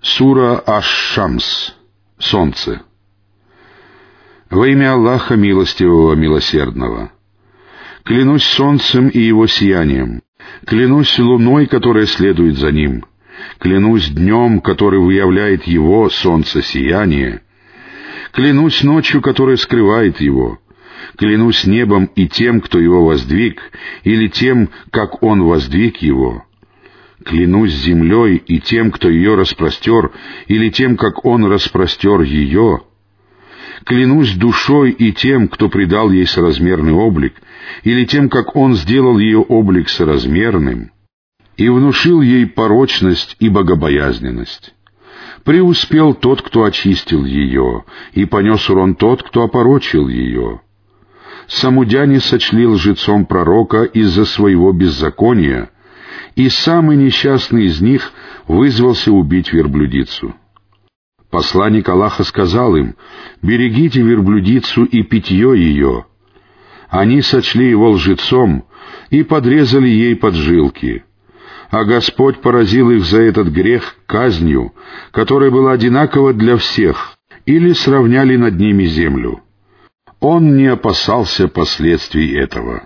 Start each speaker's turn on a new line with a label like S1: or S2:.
S1: Сура Аш-Шамс. Солнце. Во имя Аллаха Милостивого, Милосердного. Клянусь солнцем и его сиянием. Клянусь луной, которая следует за ним. Клянусь днем, который выявляет его, солнце, сияние. Клянусь ночью, которая скрывает его. Клянусь небом и тем, кто его воздвиг, или тем, как он воздвиг его. Клянусь землей и тем, кто ее распростер, или тем, как он распростер ее. Клянусь душой и тем, кто придал ей соразмерный облик, или тем, как он сделал ее облик соразмерным, и внушил ей порочность и богобоязненность. Преуспел тот, кто очистил ее, и понес урон тот, кто опорочил ее. Самудяне сочли лжецом пророка из-за своего беззакония, и самый несчастный из них вызвался убить верблюдицу. Посланник Аллаха сказал им, «Берегите верблюдицу и питье ее». Они сочли его лжецом и подрезали ей поджилки. А Господь поразил их за этот грех казнью, которая была одинакова для всех, или сравняли над ними землю. Он не опасался последствий этого.